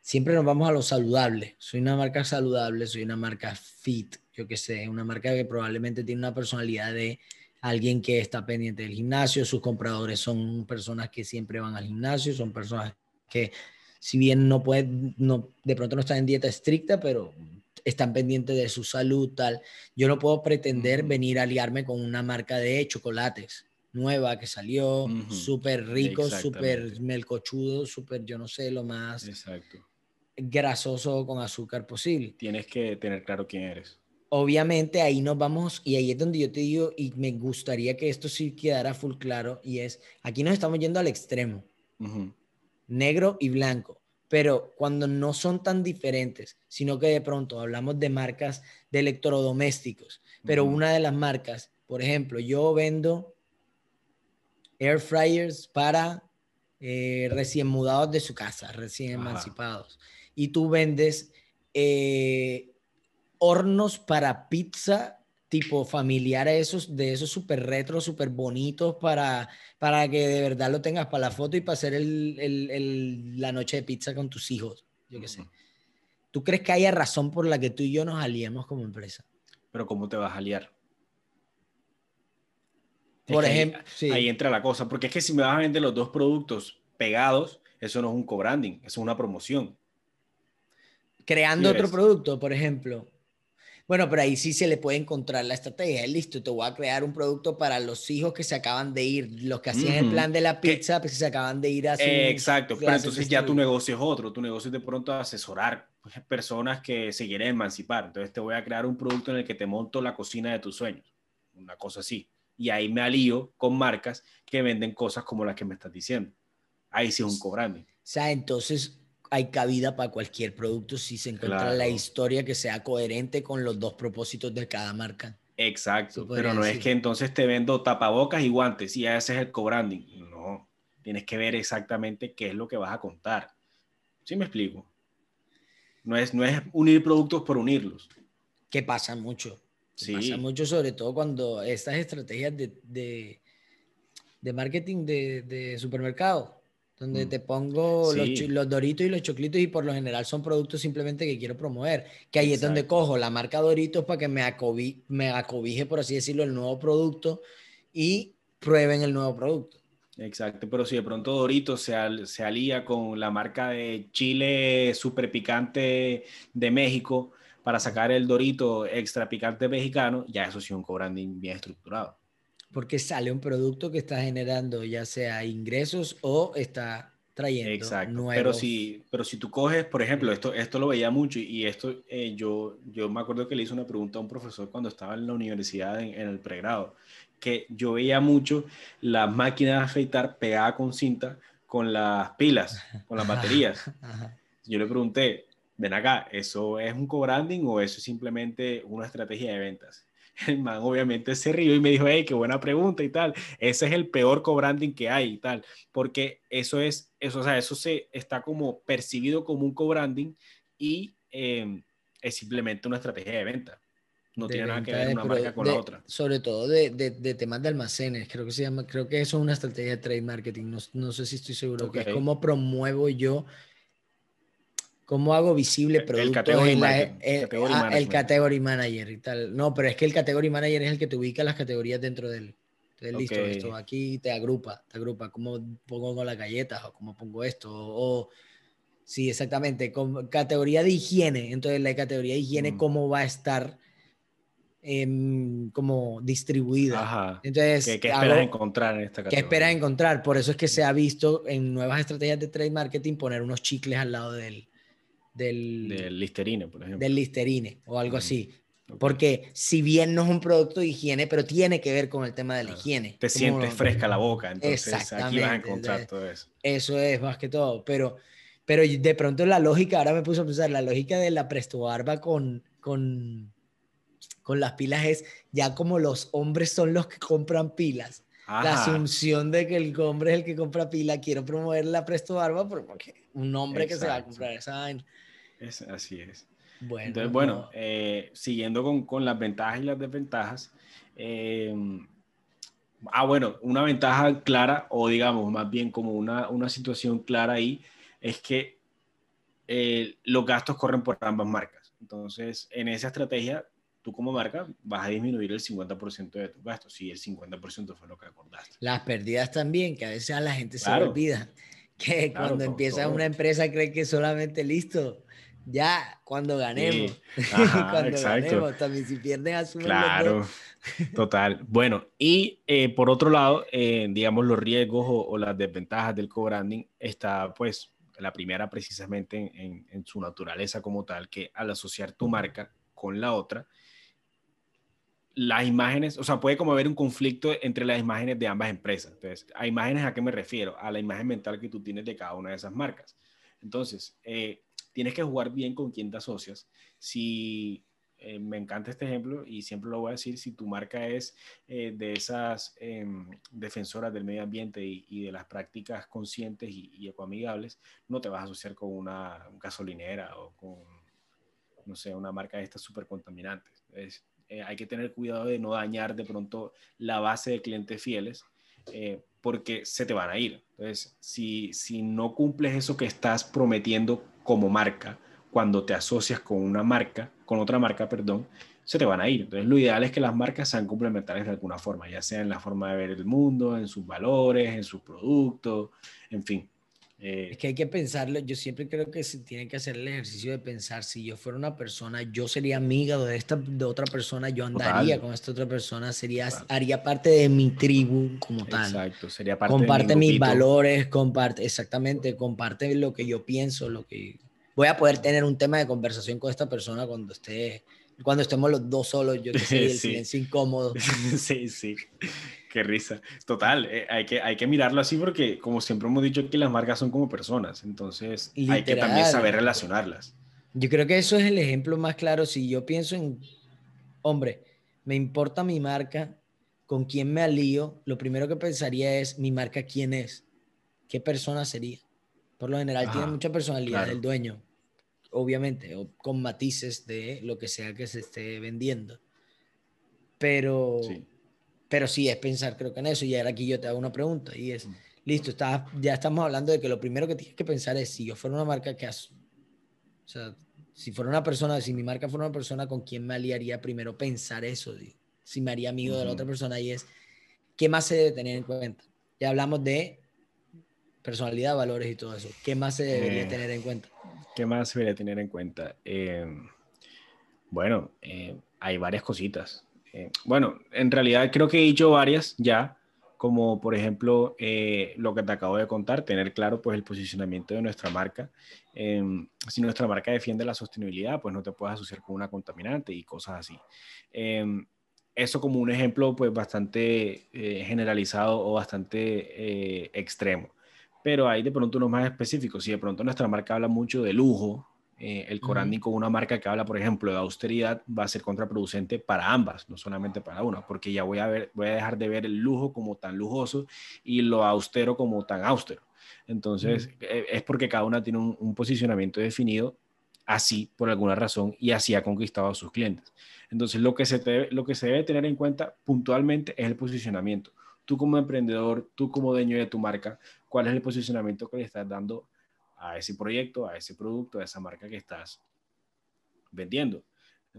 Speaker 1: siempre nos vamos a lo saludable, soy una marca saludable, soy una marca fit, yo qué sé, una marca que probablemente tiene una personalidad de alguien que está pendiente del gimnasio, sus compradores son personas que siempre van al gimnasio, son personas que si bien no pueden, no, de pronto no están en dieta estricta, pero están pendientes de su salud, tal. Yo no puedo pretender venir a aliarme con una marca de chocolates nueva que salió, súper rico, súper melcochudo, súper, yo no sé, lo más grasoso con azúcar posible.
Speaker 2: Tienes que tener claro quién eres.
Speaker 1: Obviamente ahí nos vamos, y ahí es donde yo te digo, y me gustaría que esto sí quedara full claro, y es, aquí nos estamos yendo al extremo, negro y blanco pero cuando no son tan diferentes, sino que de pronto hablamos de marcas de electrodomésticos, pero una de las marcas, por ejemplo, yo vendo air fryers para eh, recién mudados de su casa, recién emancipados, y tú vendes eh, hornos para pizza tipo familiar esos, de esos súper retro, súper bonitos para, para que de verdad lo tengas para la foto y para hacer el, el, la noche de pizza con tus hijos, yo qué sé. ¿Tú crees que haya razón por la que tú y yo nos aliemos como empresa?
Speaker 2: Pero ¿cómo te vas a aliar?
Speaker 1: Por ejemplo,
Speaker 2: ahí, ahí entra la cosa, porque es que si me vas a vender los dos productos pegados, eso no es un co-branding, eso es una promoción.
Speaker 1: Creando otro producto, por ejemplo, bueno, pero ahí sí se le puede encontrar la estrategia. Listo, te voy a crear un producto para los hijos que se acaban de ir, los que hacían el plan de la pizza, pues se acaban de ir a
Speaker 2: exacto, pero entonces ya tu negocio es otro. Tu negocio es de pronto asesorar pues, personas que se quieren emancipar. Entonces te voy a crear un producto en el que te monto la cocina de tus sueños. Una cosa así. Y ahí me alío con marcas que venden cosas como las que me estás diciendo. Ahí sí es un cobrante. O
Speaker 1: sea, entonces hay cabida para cualquier producto si se encuentra la historia que sea coherente con los dos propósitos de cada marca.
Speaker 2: Exacto, pero no es que entonces te vendo tapabocas y guantes y ese es el co-branding. No, tienes que ver exactamente qué es lo que vas a contar. ¿Sí me explico? No es, no es unir productos por unirlos.
Speaker 1: Que pasa mucho. Sí. Pasa mucho, sobre todo cuando estas estrategias de, de, de marketing de, de supermercado donde mm. te pongo los, doritos y los choclitos y por lo general son productos simplemente que quiero promover, que ahí es donde cojo la marca Doritos para que me, me acobije, por así decirlo, el nuevo producto y prueben el nuevo producto.
Speaker 2: Exacto, pero si de pronto Doritos se, se alía con la marca de chile super picante de México para sacar el Dorito extra picante mexicano, ya eso sí un co-branding bien estructurado
Speaker 1: porque sale un producto que está generando ya sea ingresos o está trayendo Exacto.
Speaker 2: Pero si, pero si tú coges, por ejemplo, esto, esto lo veía mucho y esto eh, yo, yo me acuerdo que le hice una pregunta a un profesor cuando estaba en la universidad en, el pregrado, que yo veía mucho las máquinas de afeitar pegadas con cinta con las pilas, con las baterías. Yo le pregunté, ven acá, ¿eso es un co-branding o eso es simplemente una estrategia de ventas? el man obviamente se rió y me dijo, hey, qué buena pregunta y tal. Ese es el peor co-branding que hay y tal, porque eso es, eso, o sea, eso se está como percibido como un co-branding y em, es simplemente una estrategia de venta. No tiene nada que ver una marca con la otra.
Speaker 1: Sobre todo de, de, temas de almacenes, creo que se llama, creo que eso es una estrategia de trade marketing, no, no sé si estoy seguro, que es cómo promuevo yo ¿Cómo hago visible productos? El category, en la, el, ah, el, category manager y tal. No, pero es que el category manager es el que te ubica las categorías dentro del. Listo, esto aquí te agrupa, te agrupa. ¿Cómo pongo las galletas o cómo pongo esto? O, sí, exactamente. Con categoría de higiene. Entonces, la categoría de higiene, mm. ¿cómo va a estar em, como distribuida?
Speaker 2: Ajá. Entonces, ¿Qué, esperas encontrar en esta categoría?
Speaker 1: ¿Qué esperas encontrar? Por eso es que se ha visto en nuevas estrategias de trade marketing poner unos chicles al lado del del,
Speaker 2: del Listerine, por ejemplo.
Speaker 1: Del Listerine o algo así. Porque si bien no es un producto de higiene, pero tiene que ver con el tema de la higiene.
Speaker 2: Te sientes fresca la boca, entonces aquí vas a encontrar todo eso.
Speaker 1: Eso es más que todo, pero, pero de pronto la lógica, ahora me puse a pensar, la lógica de la Presto Barba con, con con las pilas es ya como los hombres son los que compran pilas. La asunción de que el hombre es el que compra pila, quiero promover la Presto Barba porque un hombre que se va a comprar esa vaina.
Speaker 2: Es, así es. Bueno, Entonces, bueno, eh, siguiendo con, con, las ventajas y las desventajas. Eh, ah, bueno, una ventaja clara, o digamos más bien como una, una situación clara ahí, es que eh, los gastos corren por ambas marcas. Entonces, en esa estrategia, tú como marca vas a disminuir el 50% de tus gastos, si el 50% fue lo que acordaste.
Speaker 1: Las pérdidas también, que a veces a la gente se olvida, que cuando empieza una empresa cree que solamente listo, ya cuando ganemos, cuando exacto. ganemos, también si pierden asumen
Speaker 2: Claro, total. Bueno, y eh, por otro lado, eh, digamos los riesgos o, o, las desventajas del co-branding está pues la primera precisamente en, su naturaleza como tal, que al asociar tu marca con la otra, las imágenes, o sea, puede como haber un conflicto entre las imágenes de ambas empresas. Entonces, ¿a imágenes a qué me refiero? A la imagen mental que tú tienes de cada una de esas marcas. Entonces, eh, tienes que jugar bien con quién te asocias. Si eh, me encanta este ejemplo y siempre lo voy a decir, si tu marca es eh, de esas em, defensoras del medio ambiente y, de las prácticas conscientes y, ecoamigables, no te vas a asociar con una gasolinera o con, no sé, una marca de estas súper contaminantes. Eh, hay que tener cuidado de no dañar de pronto la base de clientes fieles porque se te van a ir. Entonces, si, si no cumples eso que estás prometiendo como marca, cuando te asocias con una marca, con otra marca, perdón, se te van a ir. Entonces, lo ideal es que las marcas sean complementarias de alguna forma, ya sea en la forma de ver el mundo, en sus valores, en sus productos, en fin.
Speaker 1: Eh, es que hay que pensarlo, yo siempre creo que se tiene que hacer el ejercicio de pensar, si yo fuera una persona, yo sería amiga de esta de otra persona, yo andaría con esta otra persona, sería, haría parte de mi tribu como tal.
Speaker 2: Exacto, sería parte
Speaker 1: comparte de mis valores, comparte, exactamente, comparte lo que yo pienso, lo que voy a poder tener un tema de conversación con esta persona cuando esté cuando estemos los dos solos, yo que sé, el silencio incómodo.
Speaker 2: Sí, sí. Qué risa. Total, eh, hay, que, hay que mirarlo así porque, como siempre hemos dicho, que las marcas son como personas, entonces hay que también saber relacionarlas.
Speaker 1: Yo creo que eso es el ejemplo más claro. Si yo pienso en, hombre, me importa mi marca, con quién me alío, lo primero que pensaría es mi marca, quién es, qué persona sería. Por lo general tiene mucha personalidad el dueño, obviamente, o con matices de lo que sea que se esté vendiendo. Pero sí, pero sí es pensar, creo que en eso. Y ahora aquí yo te hago una pregunta y es, mm. listo, está, ya estamos hablando de que lo primero que tienes que pensar es si yo fuera una marca que... Has, o sea, si fuera una persona, si mi marca fuera una persona con quien me aliaría, primero pensar eso, si me haría amigo de la otra persona y es, ¿qué más se debe tener en cuenta? Ya hablamos de personalidad, valores y todo eso. ¿Qué más se debería eh, tener en cuenta?
Speaker 2: ¿Qué más se debería tener en cuenta? Eh, bueno, eh, hay varias cositas. bueno, en realidad creo que he dicho varias ya, como por ejemplo lo que te acabo de contar, tener claro pues el posicionamiento de nuestra marca. si nuestra marca defiende la sostenibilidad, pues no te puedes asociar con una contaminante y cosas así eso como un ejemplo pues bastante generalizado o bastante extremo pero hay de pronto unos más específicos. Si de pronto nuestra marca habla mucho de lujo, eh, el Corandi con una marca que habla, por ejemplo, de austeridad, va a ser contraproducente para ambas, no solamente para una, porque ya voy a, ver, voy a dejar de ver el lujo como tan lujoso y lo austero como tan austero. Entonces, eh, es porque cada una tiene un, posicionamiento definido así por alguna razón y así ha conquistado a sus clientes. Entonces, lo que, se lo que se debe tener en cuenta puntualmente es el posicionamiento. Tú como emprendedor, tú como dueño de tu marca, cuál es el posicionamiento que le estás dando a ese proyecto, a ese producto, a esa marca que estás vendiendo.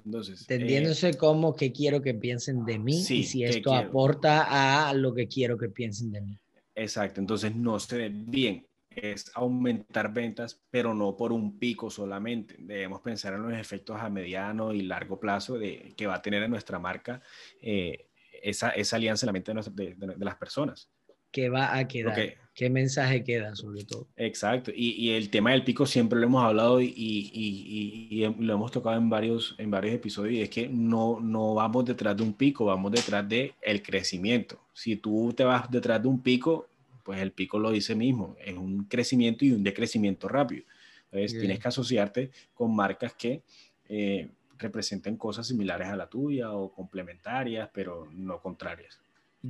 Speaker 2: Entonces,
Speaker 1: Entendiéndose eh, como que quiero que piensen de mí y si esto aporta a lo que quiero que piensen de mí.
Speaker 2: Exacto, entonces no se ve bien, es aumentar ventas, pero no por un pico solamente. Debemos pensar en los efectos a mediano y largo plazo de, que va a tener en nuestra marca eh, esa, esa, alianza en la mente de, de, las personas.
Speaker 1: ¿Qué va a quedar? qué mensaje queda sobre todo.
Speaker 2: Exacto, y, y, el tema del pico siempre lo hemos hablado y, y, y, lo hemos tocado en varios, en varios episodios, y es que no, no vamos detrás de un pico, vamos detrás de el crecimiento. Si tú te vas detrás de un pico, pues el pico lo dice mismo, es un crecimiento y un decrecimiento rápido. Entonces tienes que asociarte con marcas que, eh, representen cosas similares a la tuya o complementarias, pero no contrarias.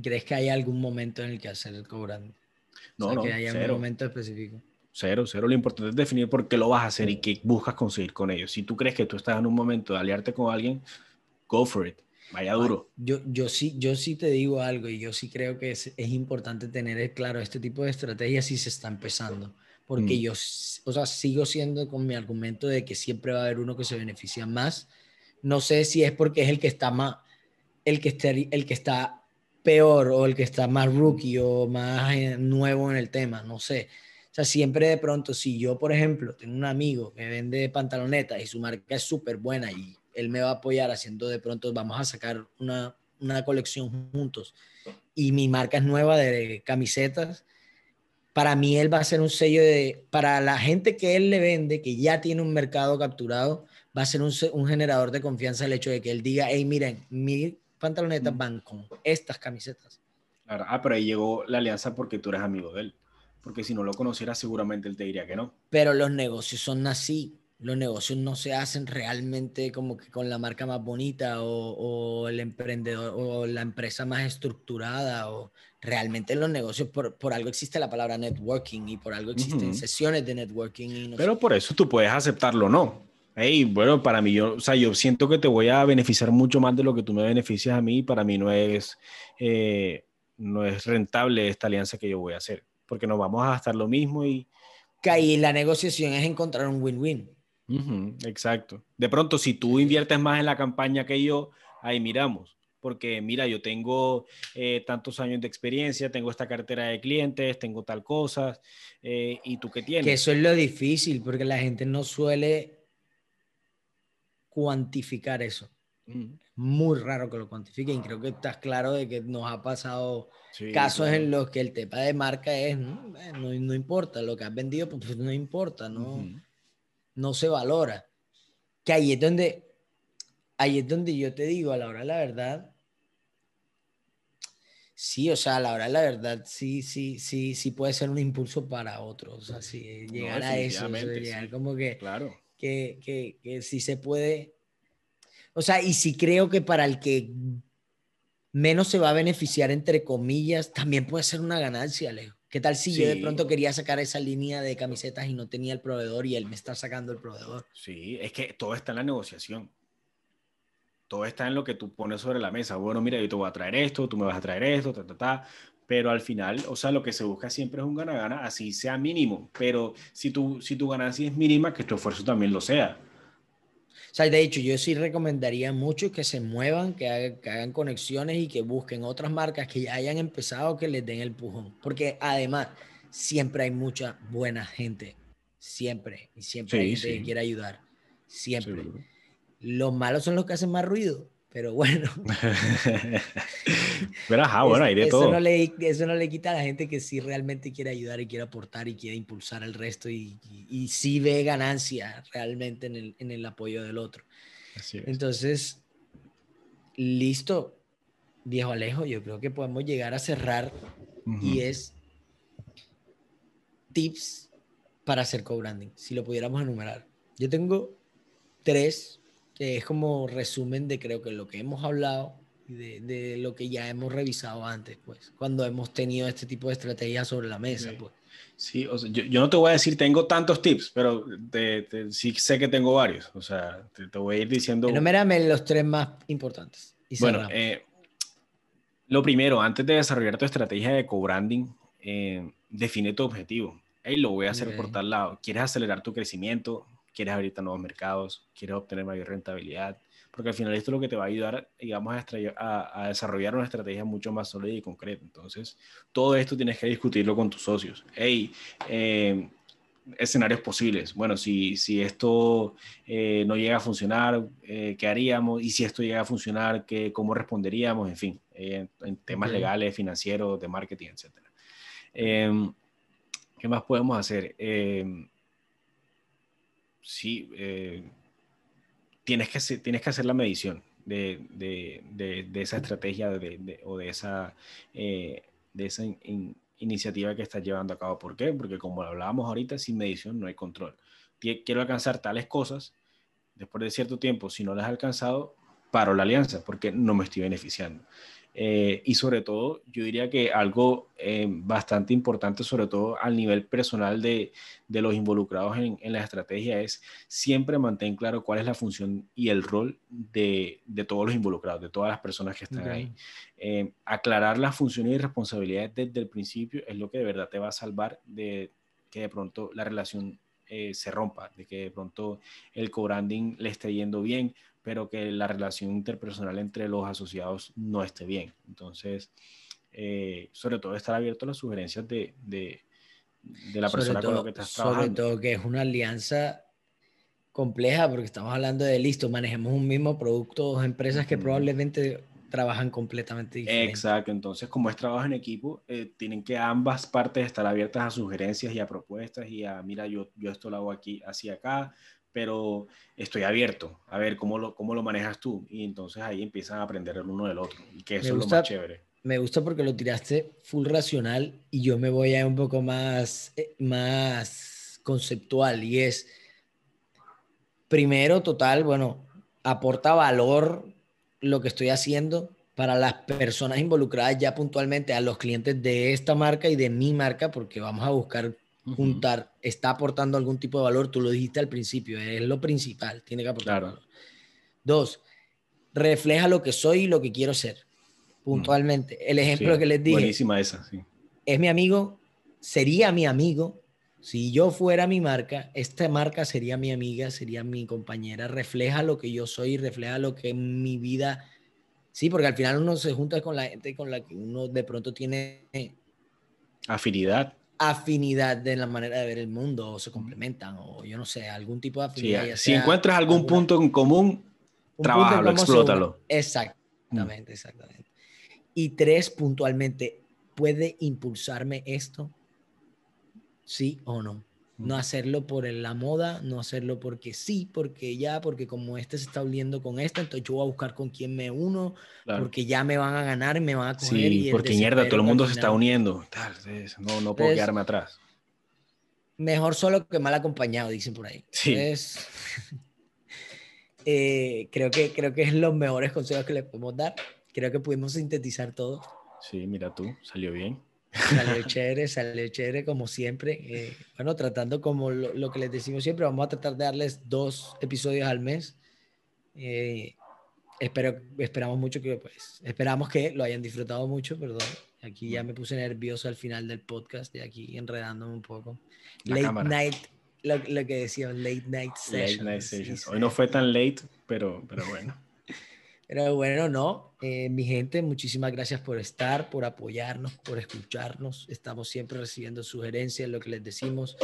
Speaker 1: ¿Crees que hay algún momento en el que hacer el cobrando?
Speaker 2: No, no,
Speaker 1: que haya
Speaker 2: cero.
Speaker 1: un momento específico.
Speaker 2: Cero, cero. Lo importante es definir por qué lo vas a hacer y qué buscas conseguir con ellos. Si tú crees que tú estás en un momento de aliarte con alguien, go for it. Vaya duro.
Speaker 1: Yo, yo, sí, yo sí te digo algo y yo sí creo que es, es importante tener claro este tipo de estrategias si se está empezando. Porque mm. yo, o sea, sigo siendo con mi argumento de que siempre va a haber uno que se beneficia más. No sé si es porque es el que está más, el que está, el que está peor o el que está más rookie o más eh, nuevo en el tema, no sé sea, siempre de pronto, si yo, por ejemplo, tengo un amigo que vende pantalonetas y su marca es súper buena y él me va a apoyar haciendo de pronto, vamos a sacar una, una colección juntos y mi marca es nueva de camisetas, para mí él va a ser un sello de, para la gente que él le vende, que ya tiene un mercado capturado, va a ser un, un generador de confianza el hecho de que él diga, hey, miren, mi pantalonetas van con estas camisetas.
Speaker 2: Claro. Ah, pero ahí llegó la alianza porque tú eres amigo de él porque si no lo conociera seguramente él te diría que no.
Speaker 1: Pero los negocios son así, los negocios no se hacen realmente como que con la marca más bonita o, el emprendedor o la empresa más estructurada o realmente los negocios por, por algo existe la palabra networking y por algo existen sesiones de networking. Y
Speaker 2: Pero por eso tú puedes aceptarlo o no. Hey, bueno, para mí, yo, o sea, yo siento que te voy a beneficiar mucho más de lo que tú me beneficias a mí. Para mí no es, eh, no es rentable esta alianza que yo voy a hacer porque nos vamos a gastar lo mismo y...
Speaker 1: Que la negociación es encontrar un win-win.
Speaker 2: Exacto. De pronto, si tú inviertes más en la campaña que yo, ahí miramos. Porque mira, yo tengo eh, tantos años de experiencia, tengo esta cartera de clientes, tengo tal cosa, eh, ¿y tú qué tienes?
Speaker 1: Que eso es lo difícil, porque la gente no suele cuantificar eso. Muy raro que lo cuantifiquen. Creo que estás claro de que nos ha pasado casos en los que el tema de marca es, no, no, importa, lo que has vendido, pues, pues no importa, no, no se valora. Que ahí es donde, ahí es donde yo te digo, a la hora de la verdad, sí, o sea, a la hora de la verdad, sí, sí, sí, sí puede ser un impulso para otros, o sea, llegar a eso, llegar como que,
Speaker 2: claro.
Speaker 1: que, que, que sí se puede, o sea, y sí creo que para el que menos se va a beneficiar, entre comillas, también puede ser una ganancia, Alejo. ¿Qué tal si yo de pronto quería sacar esa línea de camisetas y no tenía el proveedor y él me está sacando el proveedor?
Speaker 2: Sí, es que todo está en la negociación. Todo está en lo que tú pones sobre la mesa. Bueno, mira, yo te voy a traer esto, tú me vas a traer esto, ta, ta, ta. Pero al final, o sea, lo que se busca siempre es un gana-gana, así sea mínimo. Pero si tu, si tu ganancia es mínima, que tu esfuerzo también lo sea
Speaker 1: sea, de hecho, yo sí recomendaría mucho que se muevan, que hagan, conexiones y que busquen otras marcas que ya hayan empezado, que les den el pujón. Porque además, siempre hay mucha buena gente. Siempre. Y siempre hay gente que quiere ayudar. Siempre. Los malos son los que hacen más ruido pero bueno.
Speaker 2: pero ajá, bueno, hay de
Speaker 1: eso
Speaker 2: todo.
Speaker 1: No le, eso no le quita a la gente que sí realmente quiere ayudar y quiere aportar y quiere impulsar al resto y, y, sí ve ganancia realmente en el, en el apoyo del otro.
Speaker 2: Así es.
Speaker 1: Entonces, listo, viejo Alejo, yo creo que podemos llegar a cerrar y es tips para hacer co-branding, si lo pudiéramos enumerar. Yo tengo tres es como resumen de creo que lo que hemos hablado y de, de, lo que ya hemos revisado antes, pues, cuando hemos tenido este tipo de estrategias sobre la mesa, pues.
Speaker 2: Sí, o sea, yo, yo, no te voy a decir tengo tantos tips, pero te, sí sé que tengo varios, o sea, te, te voy a ir diciendo...
Speaker 1: Enumérame los tres más importantes.
Speaker 2: Y bueno, eh, lo primero, antes de desarrollar tu estrategia de co-branding, eh, define tu objetivo. Hey, lo voy a hacer por tal lado. ¿Quieres acelerar tu crecimiento? Quieres abrirte a nuevos mercados, quieres obtener mayor rentabilidad, porque al final esto es lo que te va a ayudar, digamos, a, a, desarrollar una estrategia mucho más sólida y concreta. Entonces, todo esto tienes que discutirlo con tus socios. Hey, eh, escenarios posibles. Bueno, si, si esto eh, no llega a funcionar, eh, ¿qué haríamos? Y si esto llega a funcionar, ¿qué, ¿cómo responderíamos? En fin, en temas legales, financieros, de marketing, etc. Em, ¿Qué más podemos hacer? Sí, eh, tienes, que hacer, tienes que hacer la medición de, de, de, esa estrategia o de esa, eh, de esa iniciativa que estás llevando a cabo. ¿Por qué? Porque como hablábamos ahorita, sin medición no hay control. Quiero alcanzar tales cosas, después de cierto tiempo, si no las has alcanzado, paro la alianza porque no me estoy beneficiando. Eh, y sobre todo, yo diría que algo eh, bastante importante, sobre todo al nivel personal de, de los involucrados en, en, la estrategia, es siempre mantener claro cuál es la función y el rol de, de todos los involucrados, de todas las personas que están ahí. Eh, aclarar las funciones y responsabilidades desde el principio es lo que de verdad te va a salvar de que de pronto la relación se rompa, de que de pronto el co-branding le esté yendo bien, pero que la relación interpersonal entre los asociados no esté bien. Entonces, eh, sobre todo estar abierto a las sugerencias de, de, la persona con la que estás trabajando.
Speaker 1: Sobre todo que es una alianza compleja porque estamos hablando de listo, manejemos un mismo producto, dos empresas que probablemente trabajan completamente diferente.
Speaker 2: Exacto, entonces como es trabajo en equipo, eh, tienen que ambas partes estar abiertas a sugerencias y a propuestas y a, mira, yo, yo esto lo hago aquí, así acá, pero estoy abierto a ver cómo lo, cómo lo manejas tú. Y entonces ahí empiezan a aprender el uno del otro. Y que eso es lo más chévere.
Speaker 1: Me gusta porque lo tiraste full racional y yo me voy a un poco más, eh, más conceptual. Y es, primero, total, bueno, aporta valor lo que estoy haciendo para las personas involucradas ya puntualmente, a los clientes de esta marca y de mi marca, porque vamos a buscar juntar, está aportando algún tipo de valor, tú lo dijiste al principio, es lo principal, tiene que aportar valor. Dos, refleja lo que soy y lo que quiero ser, puntualmente. El ejemplo que les dije.
Speaker 2: Buenísima esa, sí.
Speaker 1: Es mi amigo, sería mi amigo. Si yo fuera mi marca, esta marca sería mi amiga, sería mi compañera, refleja lo que yo soy, refleja lo que mi vida... Sí, porque al final uno se junta con la gente con la que uno de pronto tiene...
Speaker 2: Afinidad
Speaker 1: afinidad de la manera de ver el mundo o se complementan o yo no sé, algún tipo de afinidad.
Speaker 2: si encuentras algún punto en común, trabajalo, explótalo.
Speaker 1: Exactamente, exactamente. Y tres, puntualmente, ¿puede impulsarme esto? ¿Sí o no? No hacerlo por la moda, no hacerlo porque sí, porque ya, porque como este se está uniendo con esta, entonces yo voy a buscar con quién me uno, porque ya me van a ganar, me van a coger.
Speaker 2: Sí, porque mierda, todo el mundo se está uniendo. no, no puedo quedarme atrás.
Speaker 1: Mejor solo que mal acompañado, dicen por ahí. Sí. Entonces, eh, creo, que, creo que es los mejores consejos que le podemos dar. Creo que pudimos sintetizar todo.
Speaker 2: Sí, mira tú, salió bien.
Speaker 1: Salió chévere, salió chévere como siempre. Eh, bueno, tratando como lo, que les decimos siempre, vamos a tratar de darles dos episodios al mes. Eh, espero, esperamos mucho que, pues, esperamos que lo hayan disfrutado mucho, perdón. Aquí ya me puse nervioso al final del podcast, de aquí enredándome un poco. late night, lo, que decíamos, late night sessions. Late night sessions.
Speaker 2: Hoy no fue tan late, pero, pero bueno.
Speaker 1: Pero bueno, no, eh, mi gente, muchísimas gracias por estar, por apoyarnos, por escucharnos. Estamos siempre recibiendo sugerencias, lo que les decimos.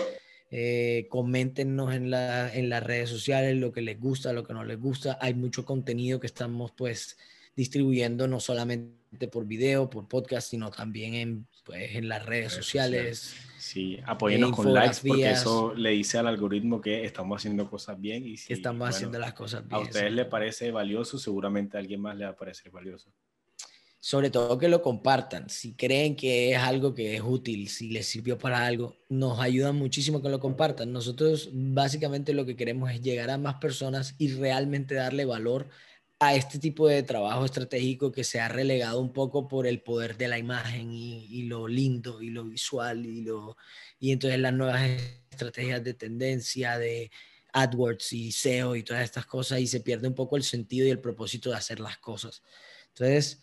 Speaker 1: Eh, coméntenos en, la, en las redes sociales lo que les gusta, lo que no les gusta. Hay mucho contenido que estamos pues distribuyendo no solamente por video, por podcast, sino también en, pues, en las redes, sociales.
Speaker 2: Sí, apóyenos con likes porque eso le dice al algoritmo que estamos haciendo cosas bien y si
Speaker 1: estamos haciendo las cosas bien.
Speaker 2: A ustedes les parece valioso, seguramente a alguien más le va a parecer valioso.
Speaker 1: Sobre todo que lo compartan. Si creen que es algo que es útil, si les sirvió para algo, nos ayuda muchísimo que lo compartan. Nosotros básicamente lo que queremos es llegar a más personas y realmente darle valor a este tipo de trabajo estratégico que se ha relegado un poco por el poder de la imagen y, lo lindo y lo visual y, lo, y entonces las nuevas estrategias de tendencia de AdWords y SEO y todas estas cosas y se pierde un poco el sentido y el propósito de hacer las cosas. Entonces,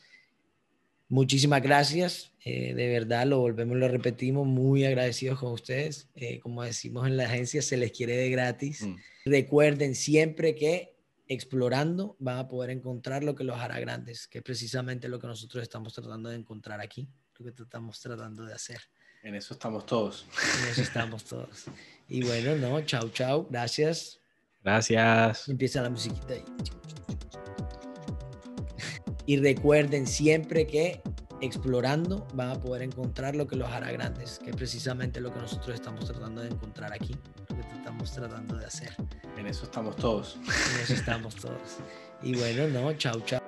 Speaker 1: muchísimas gracias, eh, de verdad lo volvemos, lo repetimos, muy agradecidos con ustedes. Eh, como decimos en la agencia, se les quiere de gratis. Mm. Recuerden siempre que explorando van a poder encontrar lo que los hará grandes, que es precisamente lo que nosotros estamos tratando de encontrar aquí, lo que estamos tratando de hacer.
Speaker 2: En eso estamos todos.
Speaker 1: En eso estamos todos. Y bueno, no, chao, chao, gracias.
Speaker 2: Gracias.
Speaker 1: Empieza la musiquita ahí. Y recuerden siempre que explorando van a poder encontrar lo que los hará grandes, que es precisamente lo que nosotros estamos tratando de encontrar aquí, lo que estamos tratando de hacer.
Speaker 2: En eso estamos todos.
Speaker 1: En eso estamos todos. Y bueno, no, chao, chao.